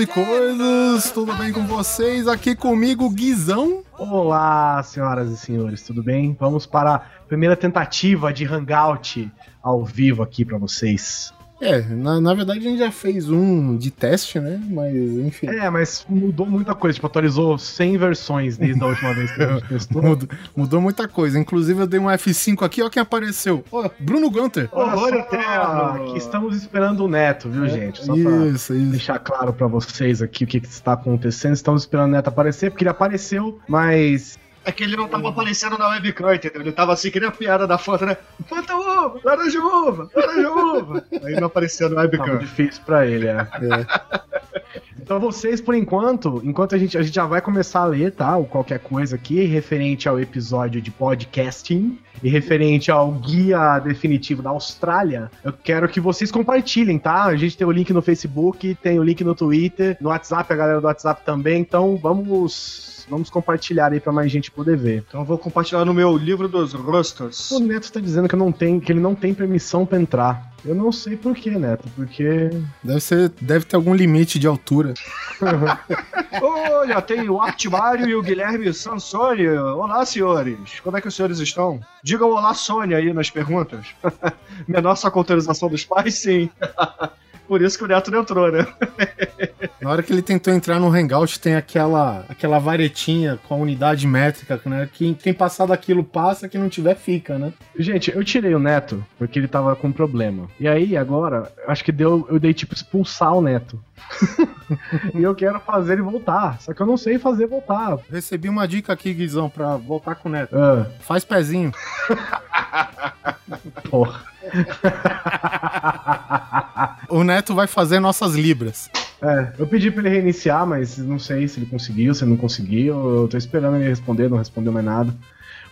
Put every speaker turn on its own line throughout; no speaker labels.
e coisas, tudo bem com vocês? Aqui comigo, Guizão.
Olá, senhoras e senhores, tudo bem? Vamos para a primeira tentativa de hangout ao vivo aqui para vocês.
É, na, na verdade a gente já fez um de teste, né? Mas enfim.
É, mas mudou muita coisa. Tipo, atualizou 100 versões desde a última vez que a gente testou.
Mudou, mudou muita coisa. Inclusive eu dei um F5 aqui, ó quem apareceu. Ó, Bruno Gunter.
Olha só, que estamos esperando o Neto, viu, gente? Só pra
Isso, isso.
deixar claro pra vocês aqui o que, que está acontecendo. Estamos esperando o Neto aparecer, porque ele apareceu, mas
É que ele não tava aparecendo na webcam, entendeu? Ele tava assim, que nem a piada da foto, né? Fanta uva, laranja uva, laranja uva. Aí não apareceu na
tava
webcam.
difícil pra ele, é. Então vocês, por enquanto, enquanto a gente, a gente já vai começar a ler, tá? Ou qualquer coisa aqui referente ao episódio de podcasting e referente ao guia definitivo da Austrália, eu quero que vocês compartilhem, tá? A gente tem o link no Facebook, tem o link no Twitter, no WhatsApp, a galera do WhatsApp também, então vamos vamos compartilhar aí pra mais gente poder ver.
Então eu vou compartilhar no meu livro dos rostos.
O Neto tá dizendo que, eu não tem, que ele não tem permissão pra entrar. Eu não sei por quê, Neto, porque
Deve, ser, deve ter algum limite de altura.
Olha, tem o Artimário e o Guilherme Sansoni. Olá, senhores. Como é que os senhores estão? Digam olá, Sônia, aí nas perguntas. Menor com autorização dos pais, sim. Por isso que o Neto não entrou, né?
Na hora que ele tentou entrar no Hangout, tem aquela, aquela varetinha com a unidade métrica, né? Que quem passar daquilo passa, quem não tiver fica, né?
Gente, eu tirei o Neto porque ele tava com problema. E aí, agora, acho que deu, eu dei tipo expulsar o Neto. e eu quero fazer ele voltar. Só que eu não sei fazer voltar.
Recebi uma dica aqui, Guizão, pra voltar com o Neto.
Ah,
Faz pezinho.
porra.
O Neto vai fazer nossas libras.
É, eu pedi pra ele reiniciar, mas não sei se ele conseguiu, se ele não conseguiu. Eu tô esperando ele responder, não respondeu mais nada.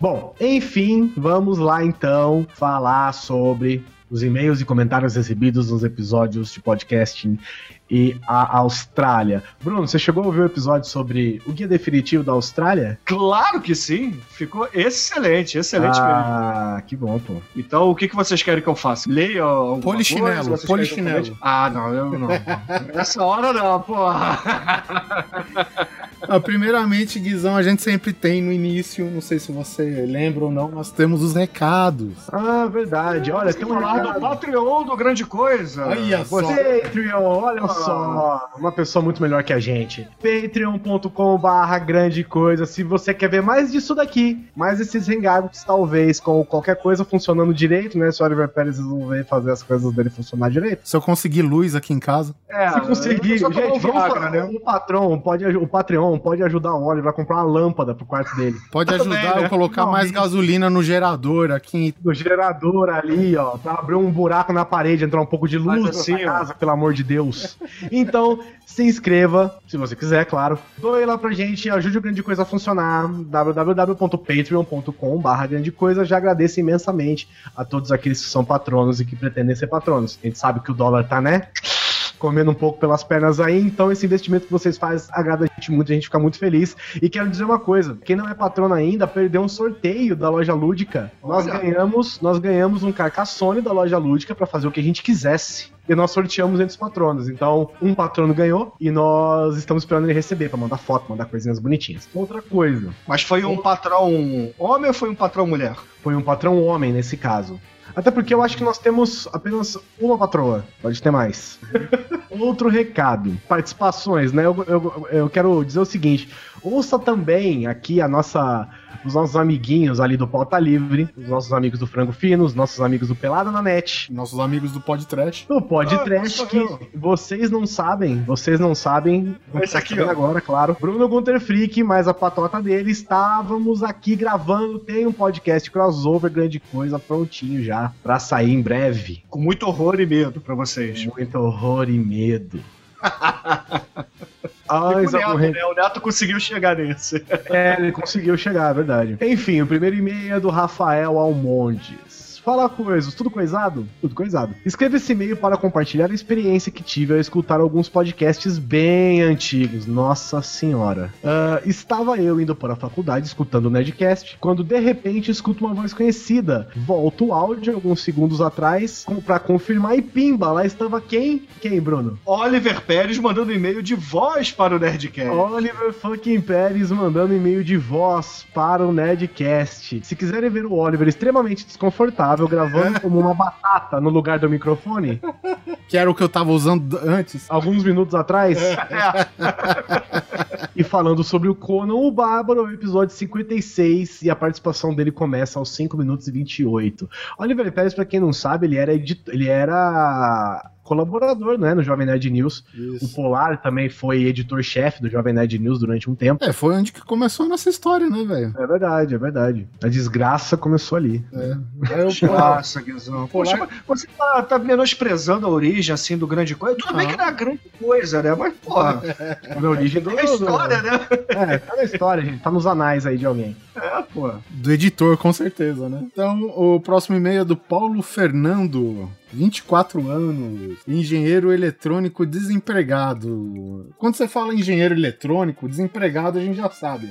Bom, enfim, vamos lá então falar sobre os e-mails e comentários recebidos nos episódios de podcasting e a Austrália. Bruno, você chegou a ouvir o episódio sobre o guia definitivo da Austrália?
Claro que sim. Ficou excelente, excelente mesmo.
ah, que bom, pô.
Então, o que, que vocês querem que eu faça? Leia alguma
Polichinelo,
coisa?
Polichinelo.
comente? Ah, não, eu não. Nessa hora não, porra.
Ah, primeiramente, Guizão, a gente sempre tem no início, não sei se você lembra ou não, nós temos os recados.
Ah, verdade. Olha, tem um
falar do. Patreon do Grande Coisa.
Olha só.
Patreon, olha só, uma pessoa muito melhor que a gente. Patreon.com barra grande coisa. Se você quer ver mais disso daqui, mais esses hangouts, talvez, com qualquer coisa funcionando direito, né? Se o Oliver Pérez resolver fazer as coisas dele funcionar direito.
Se eu conseguir luz aqui em casa.
É,
Se conseguir, gente, vamos falar,
né?
o patrão pode, o Patreon pode ajudar o Oliver a comprar uma lâmpada pro quarto dele.
Pode
Também,
ajudar
né?
a colocar
Não,
mais gasolina no gerador aqui.
Do gerador ali, ó, pra abrir um buraco na parede, entrar um pouco de luz
assim,
na
ó.
casa, pelo amor de Deus. Então, se inscreva, se você quiser, claro. Doe lá pra gente, ajude o Grande Coisa a funcionar. www.patreon.com barra Grande Coisa. Já agradeço imensamente a todos aqueles que são patronos e que pretendem ser patronos. A gente sabe que o dólar tá, né? Comendo um pouco pelas pernas aí, então esse investimento que vocês fazem agrada a gente muito, a gente fica muito feliz. E quero dizer uma coisa: quem não é patrono ainda perdeu um sorteio da loja lúdica. Nós
Olha.
ganhamos, nós ganhamos um Carcassone da loja lúdica pra fazer o que a gente quisesse. E nós sorteamos entre os patronos. Então, um patrono ganhou e nós estamos esperando ele receber pra mandar foto, mandar coisinhas bonitinhas. Outra coisa,
Mas foi um patrão homem ou foi um patrão mulher?
foi um patrão homem nesse caso. Até porque eu acho que nós temos apenas uma patroa. Pode ter mais. Outro recado. Participações, né? Eu, eu, eu quero dizer o seguinte. Ouça também aqui a nossa, os nossos amiguinhos ali do Pauta Livre, os nossos amigos do Frango Fino, os nossos amigos do Pelada na Net,
Nossos amigos do Pod Trash.
o Pod
Ah,
Trash, que vocês não sabem, vocês não sabem.
Esse aqui,
Tá
ó.
agora, claro. Bruno Gunter Freak, mais a patota dele. Estávamos aqui gravando. Tem um podcast crossover, grande coisa, prontinho já. Pra sair em breve.
Com muito horror e medo pra vocês.
Muito horror e medo.
E Neto,
Corrente.
né? o Neto conseguiu chegar nesse.
É, ele conseguiu chegar, é verdade. Enfim, o primeiro e-mail é do Rafael Almondes. Fala coisas, tudo coisado? Tudo coisado. Escreva esse e-mail para compartilhar a experiência que tive ao escutar alguns podcasts bem antigos. Nossa senhora. Uh, estava eu indo para a faculdade escutando o Nerdcast, quando de repente escuto uma voz conhecida. Volto o áudio alguns segundos atrás para confirmar e pimba, lá estava quem? Quem, Bruno?
Oliver Pérez mandando e-mail de voz para o Nerdcast.
Oliver fucking Pérez mandando e-mail de voz para o Nerdcast. Se quiserem ver o Oliver extremamente desconfortável gravando como uma batata no lugar do microfone,
que era o que eu tava usando antes,
alguns minutos atrás, e falando sobre o Conan o Bárbaro, episódio 56, e a participação dele começa aos 5 minutos e 28. Oliver Pérez, pra quem não sabe, ele era, ele era colaborador, né, no Jovem Nerd News. Isso. O Polar também foi editor-chefe do Jovem Nerd News durante um tempo.
É, foi onde que começou a nossa história, né, velho?
É verdade, é verdade. A desgraça começou ali. É.
Aí o Nossa, Guizão. Poxa, Polar... você tá, tá, menosprezando a origem, assim, do grande coisa. Tudo bem que não é grande coisa, né? Mas, porra.
a origem do... É história, né? É, tá na história, gente. Tá nos anais aí de alguém.
É, pô.
Do editor, com certeza, né? Então, o próximo e-mail é do Paulo Fernando. 24 anos, engenheiro eletrônico desempregado. Quando você fala engenheiro eletrônico, desempregado a gente já sabe.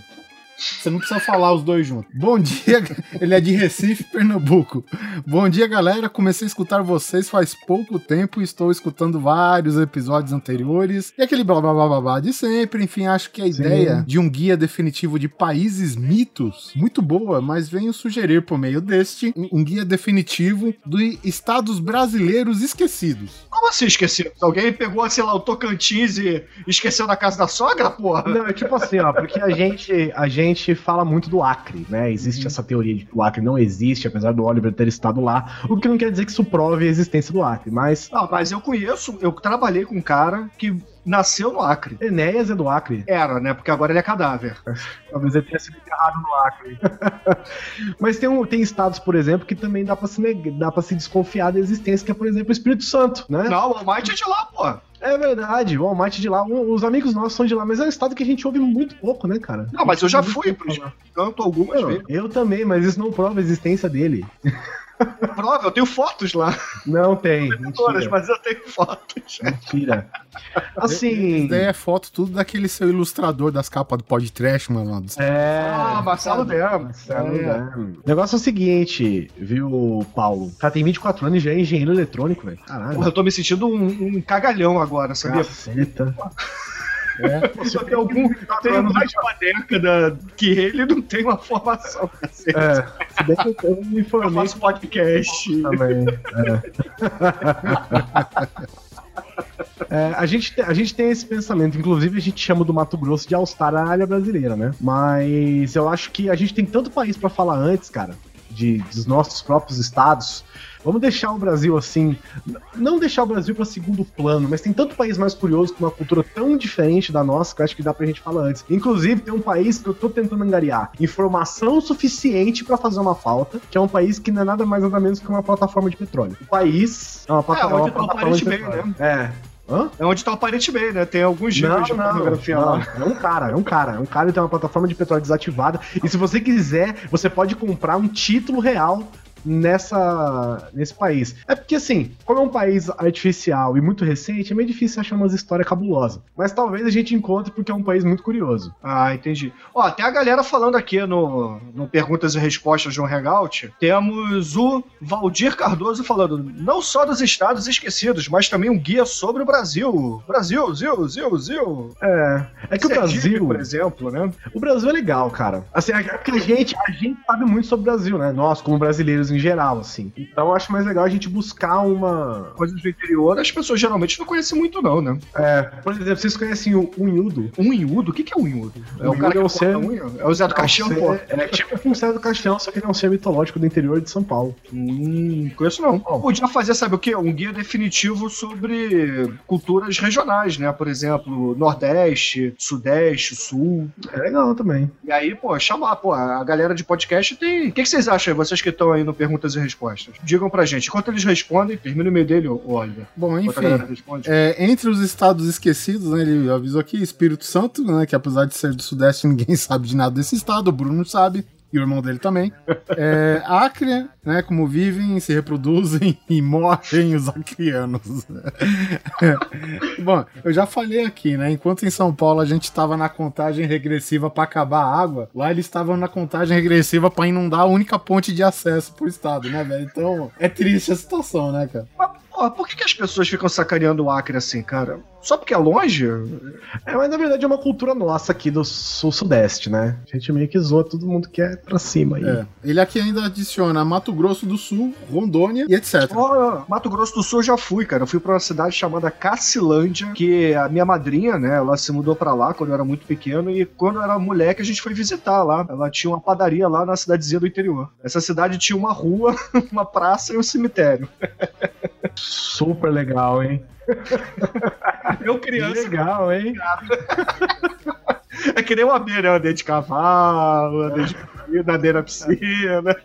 Você não precisa falar os dois juntos. Bom dia, ele é de Recife, Pernambuco. Bom dia, galera. Comecei a escutar vocês faz pouco tempo e estou escutando vários episódios anteriores. E aquele blá blá blá blá, blá de sempre. Enfim, acho que a Sim. ideia de um guia definitivo de países mitos, muito boa, mas venho sugerir por meio deste um guia definitivo de estados brasileiros esquecidos.
Como assim esquecidos? Alguém pegou, sei lá, o Tocantins e esqueceu na casa da sogra, porra?
Não, é tipo assim, ó, porque a gente, a gente gente fala muito do Acre, né? Existe uhum. essa teoria de que o Acre não existe, apesar do Oliver ter estado lá, o que não quer dizer que isso prove a existência do Acre, mas...
Não, mas eu conheço, eu trabalhei com um cara que nasceu no Acre.
Enéas é do Acre.
Era, né? Porque agora ele é cadáver.
Talvez ele tenha sido enterrado no Acre. Mas tem, um, tem estados, por exemplo, que também dá pra, se, dá pra se desconfiar da existência, que é, por exemplo, o Espírito Santo, né?
Não, o Almighty é de lá, pô.
É verdade, o Almighty de lá, os amigos nossos são de lá, mas é um estado que a gente ouve muito pouco, né, cara?
Não, mas eu já fui pro Santo algumas vezes.
Eu também, mas isso não prova a existência dele.
Prova, eu tenho fotos lá.
Não tem.
Mentira. Mas eu tenho fotos.
Mentira. Assim.
Isso daí é foto tudo daquele seu ilustrador das capas do podcast, mano.
É.
Ah, Marcelo Demo. Marcelo
é. O negócio é o seguinte, viu, Paulo? O cara tem 24 anos e já é engenheiro eletrônico, velho.
Caralho. Porra, eu tô me sentindo um, um cagalhão agora, sabia?
Caceta.
É. Você tem algum. Tem mais de uma década que ele não tem uma formação. É. Se bem que eu, me informei. Eu faço podcast. Também.
É. É, a, gente, a gente tem esse pensamento, inclusive a gente chama do Mato Grosso de Austrália brasileira, né? Mas eu acho que a gente tem tanto país para falar antes, cara, de, dos nossos próprios estados, Vamos deixar o Brasil assim, não deixar o Brasil para segundo plano, mas tem tanto país mais curioso com uma cultura tão diferente da nossa que eu acho que dá pra gente falar antes. Inclusive, tem um país que eu tô tentando angariar informação suficiente para fazer uma falta, que é um país que não é nada mais nada menos que uma plataforma de petróleo. O país
é uma, é, é uma plataforma de petróleo. Né?
É.
Hã? É onde tá o Pirate Bay, né? Tem alguns giros de
pornografia não, lá. É um cara, é um cara. É um cara que tem uma plataforma de petróleo desativada. E se você quiser, você pode comprar um título real nessa nesse país. É porque assim, como é um país artificial e muito recente, é meio difícil achar umas histórias cabulosas. Mas talvez a gente encontre porque é um país muito curioso.
Ah, entendi. Ó, tem a galera falando aqui no, no Perguntas e Respostas João Hangout. Temos o Valdir Cardoso falando não só dos estados esquecidos, mas também um guia sobre o Brasil. Brasil, Zil, Zil, Zil.
É. É que o Brasil,
por exemplo, né?
O Brasil é legal, cara. Assim, é que a gente, a gente sabe muito sobre o Brasil, né? Nós, como brasileiros em geral, assim. Então eu acho mais legal a gente buscar uma.
Coisas do interior, as pessoas geralmente não conhecem muito, não, né?
É. Por exemplo, vocês conhecem o Unhudo?
Unhudo? O que, que é Unhudo?
É o cara que é o ser...
unha? É o Zé do Caixão, pô?
É tipo o Zé do Caixão, só que ele é um ser mitológico do interior de São Paulo.
Hum, conheço não. Oh. Podia fazer, sabe o quê? Um guia definitivo sobre culturas regionais, né? Por exemplo, Nordeste, Sudeste, Sul.
É legal também.
E aí, pô, chamar, pô, a galera de podcast tem. O que, que vocês acham aí, vocês que estão aí no Perguntas e Respostas? Digam pra gente. Enquanto eles respondem, termina o e-mail dele, Oliver.
Bom, enfim. É, entre os estados esquecidos, né, ele avisou aqui Espírito Santo, né, que apesar de ser do Sudeste, ninguém sabe de nada desse estado, o Bruno sabe. O irmão dele também. É, Acre, né, como vivem, se reproduzem e morrem os acrianos. Bom, eu já falei aqui, né, enquanto em São Paulo a gente estava na contagem regressiva para acabar a água, lá eles estavam na contagem regressiva para inundar a única ponte de acesso pro estado, né, velho? Então, é triste a situação, né, cara?
Pô, por que, que as pessoas ficam sacaneando o Acre assim, cara? Só porque é longe?
É, mas na verdade é uma cultura nossa aqui do sul-sudeste, né? A gente meio que zoa todo mundo que é pra cima aí.
É. Ele aqui ainda adiciona Mato Grosso do Sul, Rondônia e etc.
Ó, Mato Grosso do Sul eu já fui, cara. Eu fui pra uma cidade chamada Cacilândia, que a minha madrinha, né, ela se mudou pra lá quando eu era muito pequeno e quando eu era moleque a gente foi visitar lá. Ela tinha uma padaria lá na cidadezinha do interior. Essa cidade tinha uma rua, uma praça e um cemitério.
Super legal, hein?
Eu criança.
legal, hein?
É que nem uma abelha, né? Andei de cavalo, andei de andei na piscina.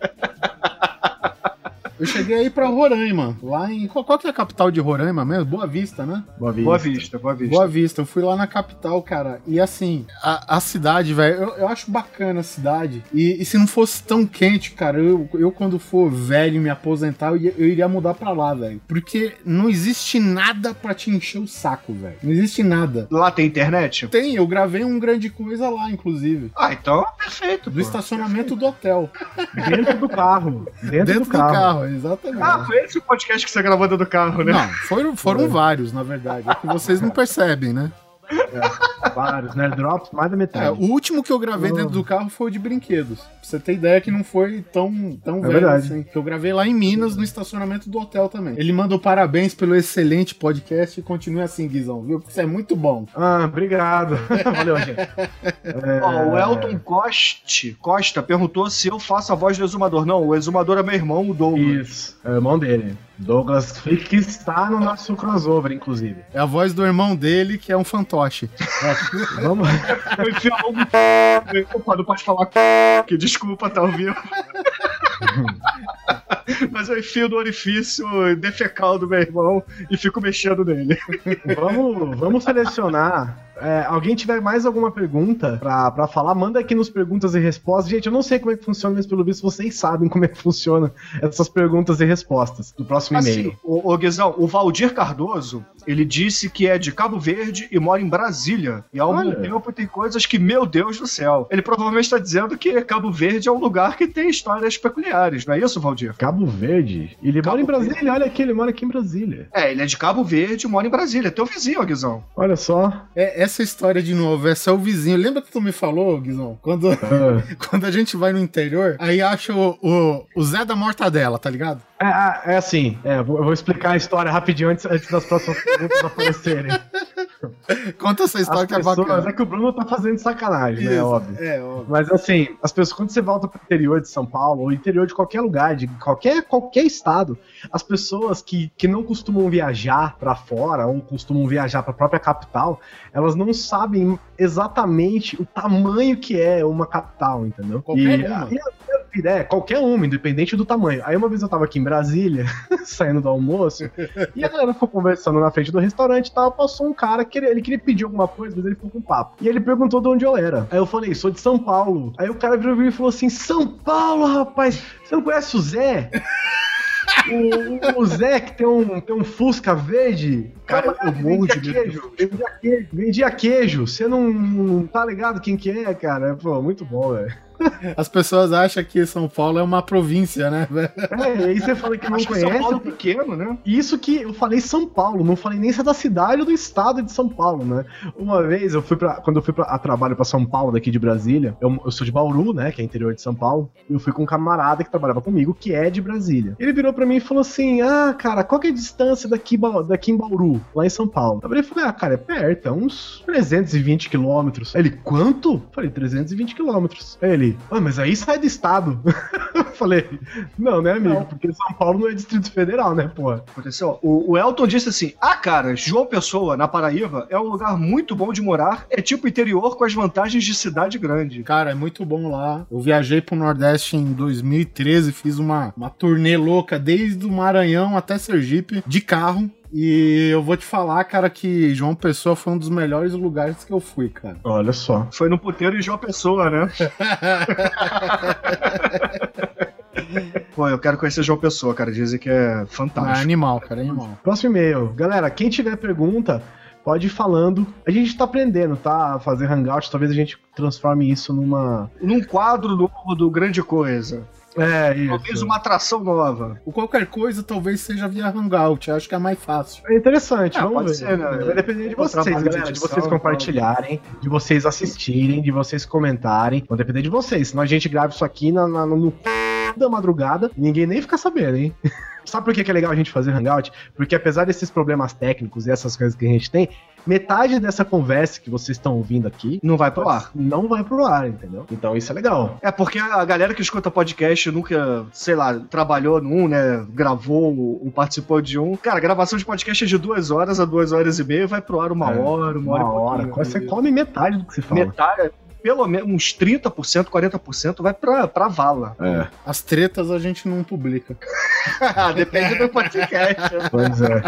Eu cheguei aí pra Roraima, lá em. Qual, qual que é a capital de Roraima mesmo? Boa Vista, né?
Boa vista.
Boa vista, boa vista.
Boa Vista, eu fui lá na capital, cara. E assim, a, a cidade, velho, eu, eu acho bacana a cidade. E, e se não fosse tão quente, cara, eu, eu quando for velho e me aposentar, eu, eu iria mudar pra lá, velho. Porque não existe nada pra te encher o saco, velho. Não existe nada.
Lá tem internet?
Tem, eu gravei um grande coisa lá, inclusive.
Ah, então perfeito.
Do
pô.
estacionamento do hotel.
Dentro do carro. Dentro,
Dentro
do carro.
Exatamente.
Ah, foi esse o podcast que você gravou dentro do carro, né?
Não, foram, foram vários, na verdade. É que vocês não percebem, né?
Vários, né? Drops, mais da metade.
É, o último que eu gravei
Oh.
dentro do carro foi o de brinquedos. Pra você ter ideia que não foi tão, tão velho
verdade.
assim. Que eu gravei lá em Minas, no estacionamento do hotel também. Ele mandou parabéns pelo excelente podcast e continue assim, Guizão, viu? Porque isso é muito bom.
Ah, obrigado. Valeu, gente.
Ó, o Elton Coste, Costa perguntou se eu faço a voz do exumador. Não, o exumador é meu irmão, o Douglas.
Isso, é o irmão dele. Douglas Fick, que está no nosso crossover, inclusive.
É a voz do irmão dele, que é um fantoche.
Vamos.
Eu enfio a mão no Opa, não pode falar que desculpa, tá ao vivo. Mas eu enfio no orifício defecal do meu irmão e fico mexendo nele.
Vamos, vamos selecionar. É, alguém tiver mais alguma pergunta pra, pra falar, manda aqui nos perguntas e respostas. Gente, eu não sei como é que funciona, mas pelo visto vocês sabem como é que funciona essas perguntas e respostas do próximo e-mail.
Assim, o, o Guizão, o Valdir Cardoso, ele disse que é de Cabo Verde e mora em Brasília. E ao mesmo tempo tem coisas que, meu Deus do céu. Ele provavelmente está dizendo que Cabo Verde é um lugar que tem histórias peculiares, não é isso, Valdir?
Cabo Verde? Ele
Cabo
mora em Brasília, olha aqui, ele mora aqui em Brasília.
É, ele é de Cabo Verde e mora em Brasília. Teu vizinho, Guizão.
Olha só.
É, essa história de novo, essa é o vizinho. Lembra que tu me falou, Guizão? Quando,
Ah.
quando a gente vai no interior, aí acha o, o, o Zé da Mortadela, tá ligado?
É, ah, é assim, é, eu vou vou explicar a história rapidinho antes, antes das próximas perguntas aparecerem.
Conta essa história
As
que é
pessoas,
bacana.
é que o Bruno tá fazendo sacanagem, né?
Isso,
Óbvio.
É, óbvio.
Mas assim, as pessoas, quando você volta pro interior de São Paulo, ou interior de qualquer lugar, de qualquer, qualquer estado, as pessoas que, que não costumam viajar pra fora, ou costumam viajar pra própria capital, elas não sabem exatamente o tamanho que é uma capital, entendeu?
Qualquer
e,
uma.
e é, qualquer uma, independente do tamanho. Aí uma vez eu tava aqui em Brasília, saindo do almoço, e a galera ficou conversando na frente do restaurante e tal, passou um cara que ele, ele queria pedir alguma coisa, mas ele ficou com papo. E ele perguntou de onde eu era. Aí eu falei, sou de São Paulo. Aí o cara virou e falou assim: São Paulo, rapaz, você não conhece o Zé? O, o Zé que tem um, tem um Fusca verde.
Cara, eu morro de medo
vendia queijo, vendia queijo. Você não, não tá ligado quem que é, cara? Pô, muito bom, velho.
As pessoas acham que São Paulo é uma província, né?
É, e aí você fala que não
Acho que São
conhece.
Paulo é pequeno, né?
Isso que eu falei São Paulo, não falei nem se é da cidade ou do estado de São Paulo, né? Uma vez eu fui para quando eu fui pra, a trabalho pra São Paulo daqui de Brasília, eu, eu sou de Bauru, né, que é interior de São Paulo, e eu fui com um camarada que trabalhava comigo, que é de Brasília. Ele virou pra mim e falou assim: "Ah, cara, qual que é a distância daqui daqui em Bauru, lá em São Paulo?" Eu falei, falei: "Ah, cara, é perto, é uns 320 quilômetros." Ele: "Quanto?" Eu falei: "320 quilômetros." Aí Ele: "Ah, mas aí sai do estado." Eu falei: "Não, né, amigo?
Não.
Porque São Paulo não é Distrito Federal, né, porra?"
Aconteceu. O, o Elton disse assim: Ah, cara, João Pessoa, na Paraíba, é um lugar muito bom de morar. É tipo interior com as vantagens de cidade grande.
Cara, é muito bom lá. Eu viajei pro Nordeste em 2013, fiz uma, uma turnê louca desde o Maranhão até Sergipe, de carro. E eu vou te falar, cara, que João Pessoa foi um dos melhores lugares que eu fui, cara.
Olha só.
Foi no puteiro em João Pessoa, né? Pô, eu quero conhecer João Pessoa, cara. Dizem que é
É
fantástico.
animal, cara, é animal.
Próximo e-mail. Galera, quem tiver pergunta, pode ir falando. A gente tá aprendendo, tá? A fazer hangout, talvez a gente transforme isso numa.
Num quadro novo do Grande Coisa.
É,
Talvez
isso.
uma atração nova.
O qualquer coisa talvez seja via Hangout, acho que é mais fácil.
É interessante,
É,
vamos
pode
ver.
ser, né?
Vai depender de vocês,
de
galera. De
edição,
vocês compartilharem, de vocês assistirem, de vocês comentarem. Vai depender de vocês. Senão a gente grava isso aqui na, na- no da madrugada e ninguém nem fica sabendo, hein? Sabe por que é legal a gente fazer hangout? Porque apesar desses problemas técnicos e essas coisas que a gente tem, metade dessa conversa que vocês estão ouvindo aqui
Não vai pro ar.
não vai pro ar, entendeu? Então isso é legal.
É porque a galera que escuta podcast nunca, sei lá, trabalhou num, né? Gravou ou participou de um. Cara, gravação de podcast é de duas horas a duas horas e meia, vai pro ar uma
É,
hora, uma, hora.
Uma
e
hora.
pouquinho.
Você come metade do que se fala.
Metade, pelo menos uns 30%, 40% vai pra, pra vala.
É.
As tretas a gente não publica.
Depende do podcast.
Pois é.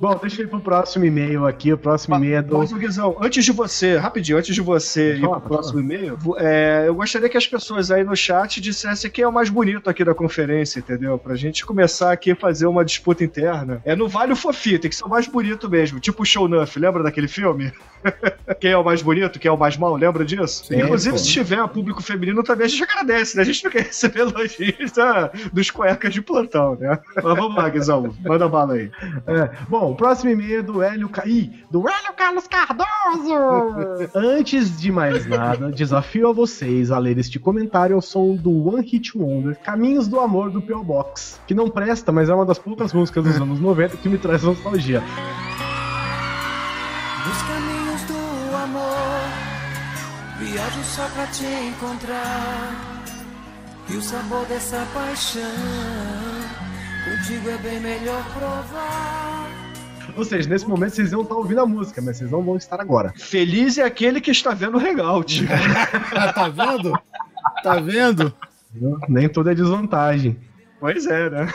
Bom, deixa eu ir pro próximo e-mail aqui. O próximo e-mail é do.
Mas, Guizão, antes de você, rapidinho, antes de você ir pro próximo e-mail, é, eu gostaria que as pessoas aí no chat dissessem quem é o mais bonito aqui da conferência, entendeu? Pra gente começar aqui a fazer uma disputa interna. É no Vale o Fofi, tem que ser o mais bonito mesmo, tipo o Show Nuff, lembra daquele filme? quem é o mais bonito, quem é o mais mal, lembra disso?
Sim,
Inclusive,
pô.
se tiver público feminino também, a gente agradece, né? A gente não quer receber elogios ah, dos cuecas de plantão, né? Mas vamos lá, Guizão, manda bala aí.
É. Bom, o próximo e-mail é do Hélio Ca... Ih, do Hélio Carlos Cardoso! Antes de mais nada, desafio a vocês a ler este comentário ao som do One Hit Wonder, Caminhos do Amor do P.O. Box, que não presta, mas é uma das poucas músicas dos anos 90 que me traz nostalgia.
Amor, viajo só pra te encontrar. E o sabor dessa paixão, contigo é bem melhor provar.
Ou seja, nesse momento vocês vão estar ouvindo a música, mas vocês não vão estar agora.
Feliz é aquele que está vendo o hangout.
Ah, tá vendo? Tá vendo?
Nem tudo é desvantagem.
pois é, né?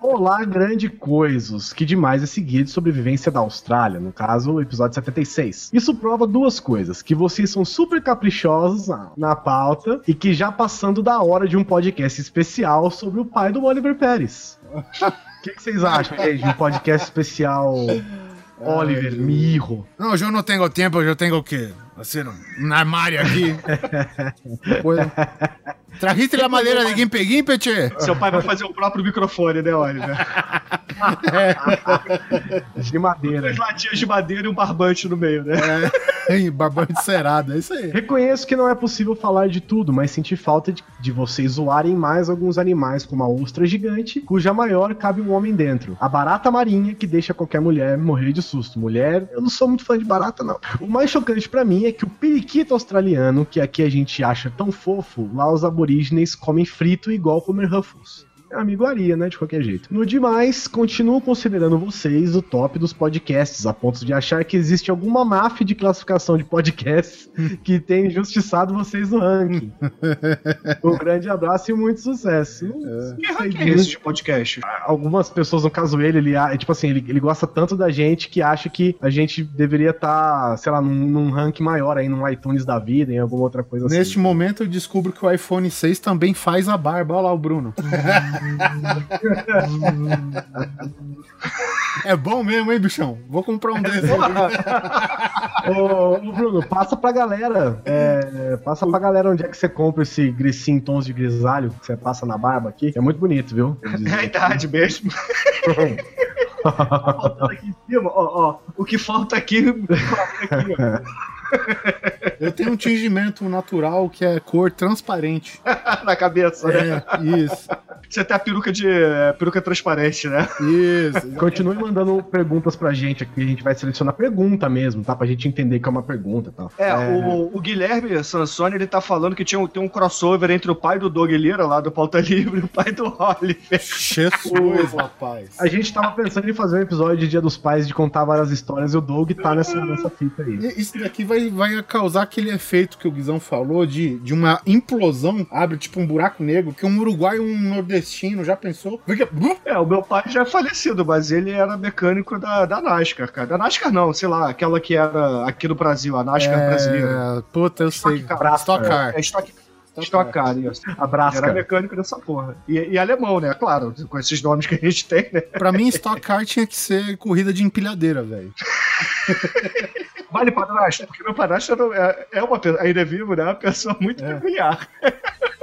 Olá, grande coisas. Que demais é seguir de sobrevivência da Austrália, no caso, o episódio 76. Isso prova duas coisas: que vocês são super caprichosos na, na pauta e que já passando da hora de um podcast especial sobre o pai do Oliver Pérez. O que, que vocês acham, gente? de Um podcast especial Oliver Mirro.
Não, eu não tenho tempo, eu tenho que fazer um armário aqui. Coisa. Trajiste a madeira de Gimpe Gimpe, tchê?
Seu pai vai fazer o próprio microfone, né, Oliver?
De madeira.
Duas latinhas de madeira e um barbante no meio, né?
É, babão de cerado, é isso aí.
Reconheço que não é possível falar de tudo, mas senti falta de, de vocês zoarem mais alguns animais, como a ostra gigante, cuja maior cabe um homem dentro. A barata marinha, que deixa qualquer mulher morrer de susto. Mulher, eu não sou muito fã de barata, não. O mais chocante pra mim é que o periquito australiano, que aqui a gente acha tão fofo, lá os aborígenes comem frito igual comer Ruffles. É amiguaria, né? De qualquer jeito. No demais, continuo considerando vocês o top dos podcasts, a ponto de achar que existe alguma máfia de classificação de podcasts que tem injustiçado vocês no ranking. um grande abraço e muito sucesso. Não
Que ranking é esse de podcast?
Algumas pessoas, no caso ele, ele é tipo assim, ele, ele gosta tanto da gente que acha que a gente deveria estar, sei lá, num, num ranking maior aí, num iTunes da vida, em alguma outra coisa assim.
Neste momento eu descubro que o iPhone 6 também faz a barba. Olha lá o Bruno. é bom mesmo, hein, bichão? Vou comprar um desses.
Ô, ô, Bruno, passa pra galera. é, passa pra galera onde é que você compra esse grisinho em tons de grisalho que você passa na barba aqui. É muito bonito, viu?
É a idade mesmo. Faltando aqui em cima, ó, ó. O que falta aqui, falta aqui, ó.
Eu tenho um tingimento natural que é cor transparente.
na cabeça, né?
É, isso,
Você tem a peruca de. é, peruca transparente, né?
isso.
Continue mandando perguntas pra gente aqui. A gente vai selecionar pergunta mesmo, tá? Pra gente entender que é uma pergunta e tal.
É, O, o Guilherme Sansoni, ele tá falando que tinha um, tem um crossover entre o pai do Doug Lira, lá do Pauta Livre, e o pai do Oliver.
Jesus, rapaz.
A gente tava pensando em fazer um episódio de Dia dos Pais de contar várias histórias e o Doug tá nessa, nessa fita aí.
Isso daqui vai, vai causar aquele efeito que o Guizão falou de, de uma implosão, abre tipo um buraco negro, que um uruguaio um nordestino já pensou?
É, o meu pai já é falecido, mas ele era mecânico da, da NASCAR, cara. Da NASCAR não, sei lá, aquela que era aqui no Brasil, a NASCAR brasileira.
É, puta, eu sei.
Stock Car.
Stock Car.
É Stock, Stock Car, isso.
Abraço,
Era mecânico dessa porra. E, e alemão, né? Claro, com esses nomes que a gente tem, né?
Pra mim, Stock Car tinha que ser corrida de empilhadeira, velho.
Vale padrasto, porque meu padrasto é, é uma pessoa, ainda é vivo, né? Uma pessoa muito
É.
peculiar.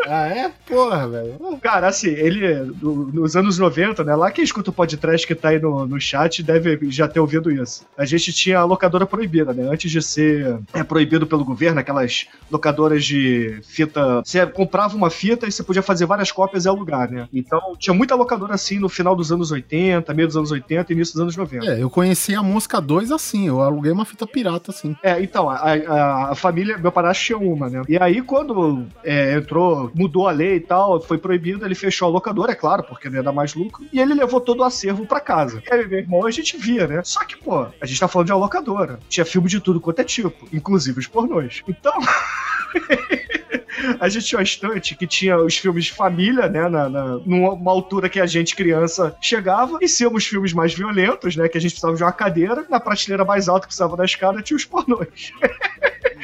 Ah, é? Porra, velho.
Cara, assim, ele, no- nos anos 90, né? Lá quem escuta o podcast que tá aí no, no chat deve já ter ouvido isso. A gente tinha a locadora proibida, né? Antes de ser é, proibido pelo governo, aquelas locadoras de fita. Você comprava uma fita e você podia fazer várias cópias e alugar, né? Então tinha muita locadora assim no final dos anos 80, meio dos anos 80 e início dos anos 90.
É, eu conheci a Mosca 2 assim, eu aluguei uma fita pirata
É, então, a, a, a família, meu padrasto tinha uma, né? E aí, quando é, entrou, mudou a lei e tal, foi proibido, ele fechou a locadora, é claro, porque não ia dar mais lucro, e ele levou todo o acervo pra casa. E aí, meu irmão, a gente via, né? Só que, pô, a gente tá falando de uma locadora. Tinha filme de tudo quanto é tipo, inclusive os pornôs. Então. A gente tinha uma estante que tinha os filmes de família, né? Na, na- numa altura que a gente, criança, chegava. E se os filmes mais violentos, né? Que a gente precisava de uma cadeira. Na prateleira mais alta que precisava da escada, tinha os pornôs.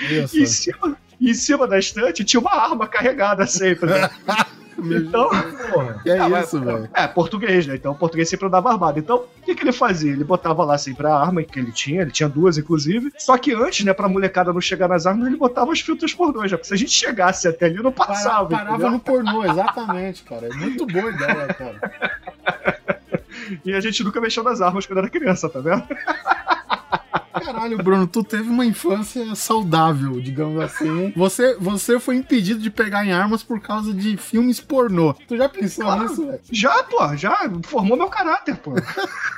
Isso.
E em cima, e em cima da estante tinha uma arma carregada sempre, né? Então, porra.
Que é
Ah,
isso, velho.
É, português, né? Então o português sempre andava armado. Então, o que, que ele fazia? Ele botava lá sempre a arma que ele tinha, ele tinha duas, inclusive. Só que antes, né, pra molecada não chegar nas armas, ele botava os filtros pornôs, já. Porque se a gente chegasse até ali, não
Para-
passava.
parava
entendeu?
no pornô, exatamente, cara. É muito boa ideia, cara.
E a gente nunca mexeu nas armas quando era criança, tá vendo?
Caralho, Bruno, tu teve uma infância saudável, digamos assim. Você, você foi impedido de pegar em armas por causa de filmes pornô. Tu já pensou
Claro.
nisso, velho?
Já, pô, já formou meu caráter, pô.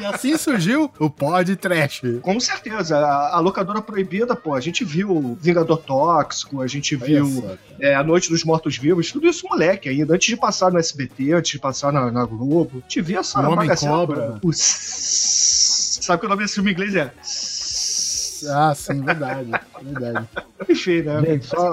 E assim surgiu o Pod Trash.
Com certeza. A, a locadora proibida, pô, a gente viu Vingador Tóxico, a gente viu. É, A Noite dos Mortos Vivos, tudo isso moleque ainda, antes de passar no SBT, antes de passar na, na Globo. Te via essa
O Homem Cobra.
toda. Sabe que o nome desse filme em inglês é?
Ah, sim, verdade. Verdade.
Enfim, né?
Gente, só.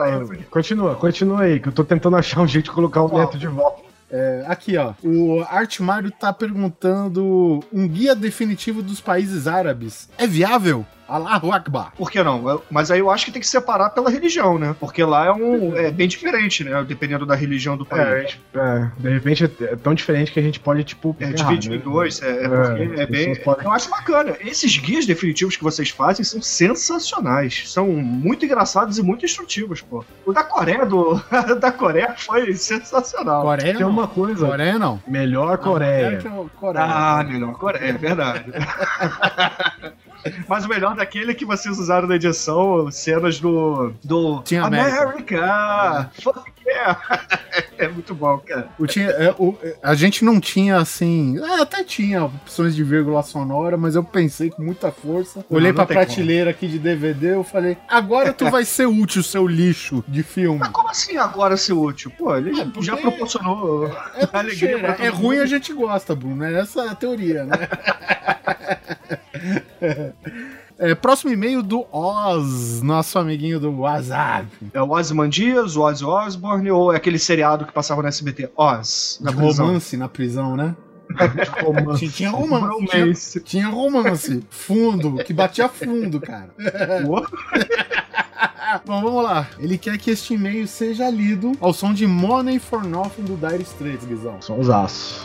Continua, continua aí, que eu tô tentando achar um jeito de colocar o neto de volta.
É, aqui, ó. O Art Mário tá perguntando: um guia definitivo dos países árabes é viável? Allahu Akbar.
Por que não? Mas aí eu acho que tem que separar pela religião, né? Porque lá é um é bem diferente, né? Dependendo da religião do país.
É, é, de repente é tão diferente que a gente pode, tipo.
É, dividir
né?
em dois, é, é
É,
é bem.
podem-
Eu acho bacana. Esses guias definitivos que vocês fazem são sensacionais. São muito engraçados e muito instrutivos, pô. O da Coreia, do. da Coreia foi sensacional.
Coreia
Tem
não.
uma coisa.
Coreia não.
Melhor Coreia.
Coreia.
Ah, melhor Coreia, é verdade. Mas o melhor daquele é que vocês usaram na edição cenas do. do.
Tinha América.
America! Fuck yeah! É muito bom, cara.
O tinha, é, o- a gente não tinha assim. é, até tinha opções de vírgula sonora, mas eu pensei com muita força.
Não,
Olhei
não
pra prateleira aqui de DVD, eu falei: agora tu vai ser útil, seu lixo de filme.
Mas como assim agora ser útil? Pô, ele
É,
já proporcionou
É,
alegria
é ruim,
mundo.
a gente gosta, Bruno. É essa a teoria, né? É, próximo e-mail do Oz, nosso amiguinho do WhatsApp.
É o Ozymandias, o Ozzy Osbourne ou é aquele seriado que passava no SBT? Oz, na
de
prisão.
romance na prisão, né?
Romance.
Tinha, romance. Tinha,
Romance.
tinha romance. Fundo, que batia fundo, cara. Bom, vamos lá. Ele quer que este e-mail seja lido ao som de Money for Nothing do Dire Straits, Guizão.
Os aços.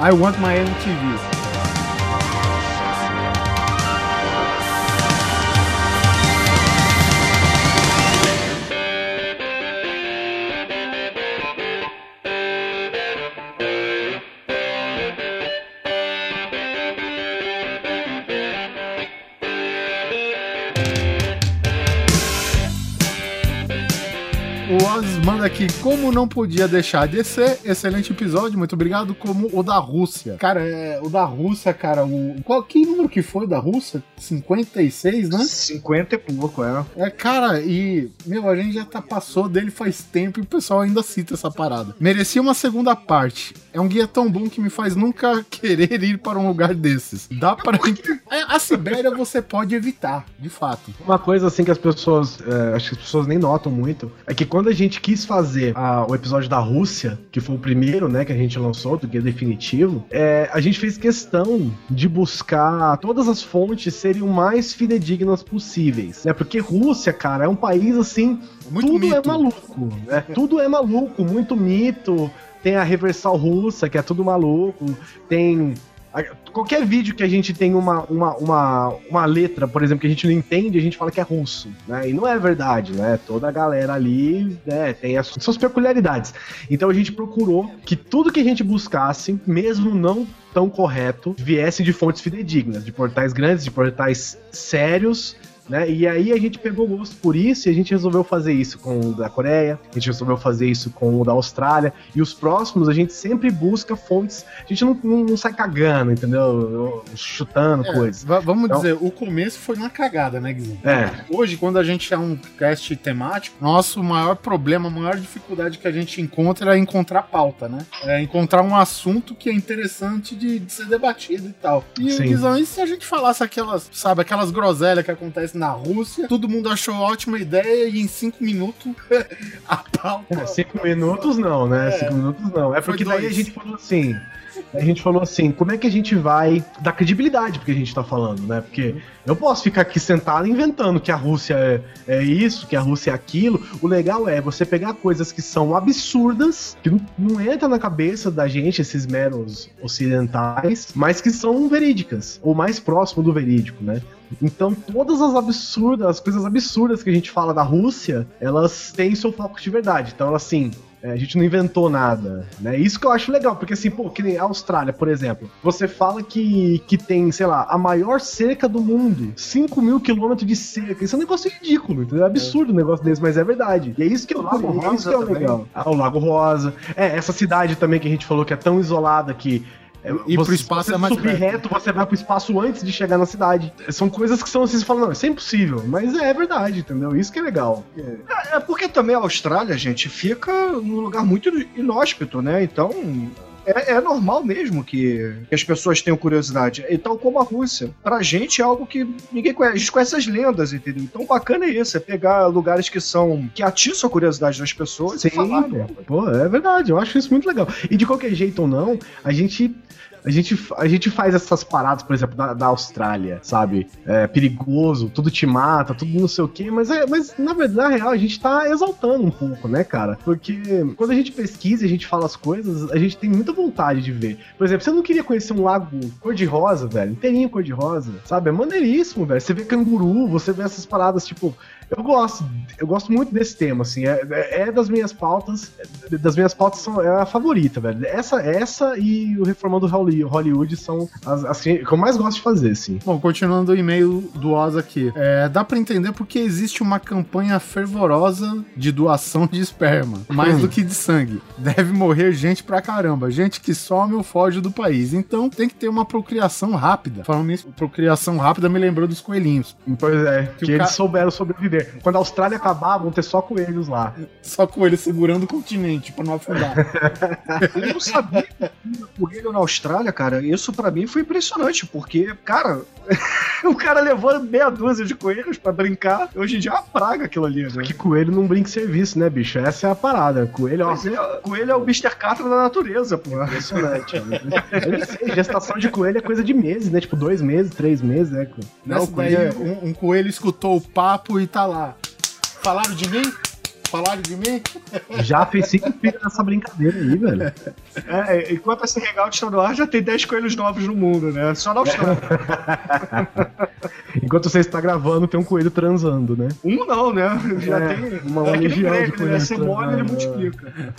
I want my MTV. Manda aqui, como não podia deixar de ser, excelente episódio, muito obrigado, como o da Rússia. Cara, é, o da Rússia, cara, o. Qual, que número que foi da Rússia? 56, né?
50 e pouco, é.
É, cara, e, meu, a gente já tá, passou dele faz tempo e o pessoal ainda cita essa parada. Merecia uma segunda parte. É um guia tão bom que me faz nunca querer ir para um lugar desses. Dá para. É, a Sibéria você pode evitar, de fato.
Uma coisa assim que as pessoas, é, acho que as pessoas nem notam muito, é que quando a gente quis fazer a, o episódio da Rússia, que foi o primeiro, né, que a gente lançou, do Guia Definitivo, é, a gente fez questão de buscar todas as fontes serem o mais fidedignas possíveis, né? Porque Rússia, cara, é um país assim,
Muito
tudo é
mito.
maluco, né? tudo é maluco, muito mito. Tem a Reversal Russa, que é tudo maluco. Tem qualquer vídeo que a gente tem uma, uma, uma, uma letra, por exemplo, que a gente não entende, a gente fala que é russo, né? E não é verdade, né? Toda a galera ali né, tem as suas peculiaridades. Então a gente procurou que tudo que a gente buscasse, mesmo não tão correto, viesse de fontes fidedignas, de portais grandes, de portais sérios. Né? E aí a gente pegou gosto por isso e a gente resolveu fazer isso com o da Coreia, a gente resolveu fazer isso com o da Austrália, e os próximos a gente sempre busca fontes, a gente não, não, não sai cagando, entendeu? Chutando
É,
coisas.
va- vamos
Então-
dizer, o começo foi na cagada, né, Guizão?
É.
Hoje, quando a gente é um cast temático, nosso maior problema, a maior dificuldade que a gente encontra é encontrar pauta, né? É encontrar um assunto que é interessante de, de ser debatido e tal. E. Guizão, e se a gente falasse aquelas, sabe, aquelas groselhas que acontecem na Rússia, todo mundo achou ótima ideia e em cinco minutos a pauta...
É, Cinco minutos não, né?
É.
Cinco minutos não. É porque daí
dois.
a gente falou assim. A gente falou assim, como é que a gente vai dar credibilidade porque a gente tá falando, né? Porque eu posso ficar aqui sentado inventando que a Rússia é, é isso, que a Rússia é aquilo. O legal é você pegar coisas que são absurdas, que não, não entra na cabeça da gente, esses meros ocidentais, mas que são verídicas, ou mais próximo do verídico, né? Então, todas as absurdas, as coisas absurdas que a gente fala da Rússia, elas têm seu foco de verdade. Então, assim, é, a gente não inventou nada, né? Isso que eu acho legal, porque assim, pô, que nem a Austrália, por exemplo, você fala que, que tem, sei lá, a maior cerca do mundo, 5 mil quilômetros de cerca, isso é um negócio ridículo, entendeu? É absurdo um negócio desse, mas é verdade. E é isso que eu
Lago
é isso que é o
Rosa
legal. Ah, o Lago Rosa. É, essa cidade também que a gente falou que é tão isolada que é,
Ir pro
você-
espaço
você
é mais
subir
perto.
reto, você vai pro espaço antes de chegar na cidade. São coisas que são assim, você fala, não, isso é impossível. Mas é verdade, entendeu? Isso que é legal.
É porque também a Austrália, gente, fica num lugar muito inóspito, né? Então. É, é normal mesmo que, que as pessoas tenham curiosidade. E tal como a Rússia. Pra gente é algo que ninguém conhece. A gente conhece as lendas, entendeu? Então bacana é isso. É pegar lugares que são. que atiçam a curiosidade das pessoas e falar.
pô. Pô, é verdade, eu acho isso muito legal. E de qualquer jeito ou não, a gente. A gente, a gente faz essas paradas, por exemplo, da, da Austrália, sabe? É perigoso, tudo te mata, tudo não sei o quê, mas, é, mas na verdade, na real, a gente tá exaltando um pouco, né, cara? Porque quando a gente pesquisa a gente fala as coisas, a gente tem muita vontade de ver. Por exemplo, você não queria conhecer um lago cor-de-rosa, velho? Inteirinho cor-de-rosa, sabe? É maneiríssimo, velho. Você vê canguru, você vê essas paradas, tipo, eu gosto, eu gosto muito desse tema, assim, é, é- é das minhas pautas, das minhas pautas são, é a favorita, velho. Essa, essa e o Reformando Holly- Hollywood são as, as que eu mais gosto de fazer, assim.
Bom, continuando o e-mail do Oz aqui. É, dá pra entender porque existe uma campanha fervorosa de doação de esperma, mais do que de sangue. Deve morrer gente pra caramba, gente que some ou foge do país. Então tem que ter uma procriação rápida. Falando nisso, procriação rápida me lembrou dos coelhinhos.
Pois é,
Que
que, eles
ca-
souberam sobreviver. Quando a Austrália acabar, vão ter só coelhos lá.
Só coelho segurando o continente pra não afundar.
Eu não sabia que tinha coelho na Austrália, cara. Isso pra mim foi impressionante, porque, cara, o cara levou meia dúzia de coelhos pra brincar. Hoje em dia é uma praga aquilo ali, né?
Que coelho não brinca em serviço, né, bicho? Essa é a parada. Coelho, ó.
Mas é, coelho é o Mr. Catra da natureza, pô.
Impressionante. Eu não sei, gestação de coelho é coisa de meses, né? Tipo, dois meses, três meses, né? Não,
Nessa
coelho
daí,
é-
um, um coelho escutou o papo e tá lá. Falaram de mim? Falaram de mim?
já fez cinco filhos nessa brincadeira aí, velho.
É, enquanto esse hangout está no ar, já tem 10 coelhos novos no mundo, né? Só na Austrália.
Enquanto você está gravando, tem um coelho transando, né?
Um não, né? Já
É,
tem.
uma
é
legião de
Greg, né? Você mole, ele
transando.
multiplica.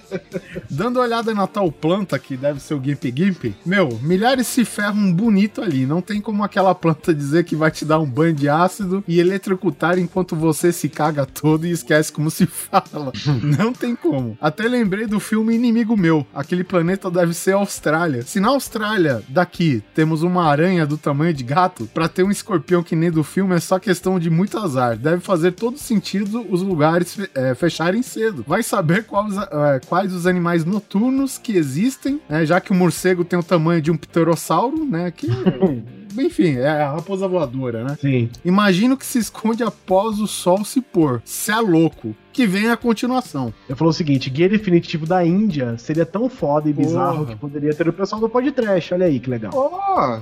Dando uma olhada na tal planta que deve ser o Gimp Gimp, meu, milhares se ferram bonito ali. Não tem como aquela planta dizer que vai te dar um banho de ácido e eletrocutar enquanto você se caga todo e esquece como se fala. Não tem como. Até lembrei do filme Inimigo Meu. Aquele planeta deve ser Austrália. Se na Austrália, daqui, temos uma aranha do tamanho de gato, pra ter um escorpião que nem do filme é só questão de muito azar. Deve fazer todo sentido os lugares é, fecharem cedo. Vai saber quais, é, quais os animais noturnos que existem, né, já que o morcego tem o tamanho de um pterossauro, né? Que. Enfim, é a raposa voadora, né?
Sim.
Imagino que se esconde após o sol se pôr. Cê é louco. Que vem a continuação.
Ele falou o seguinte: guia definitivo da Índia seria tão foda e bizarro
Porra.
que poderia ter o pessoal do podcast. Olha aí que legal.
Pô,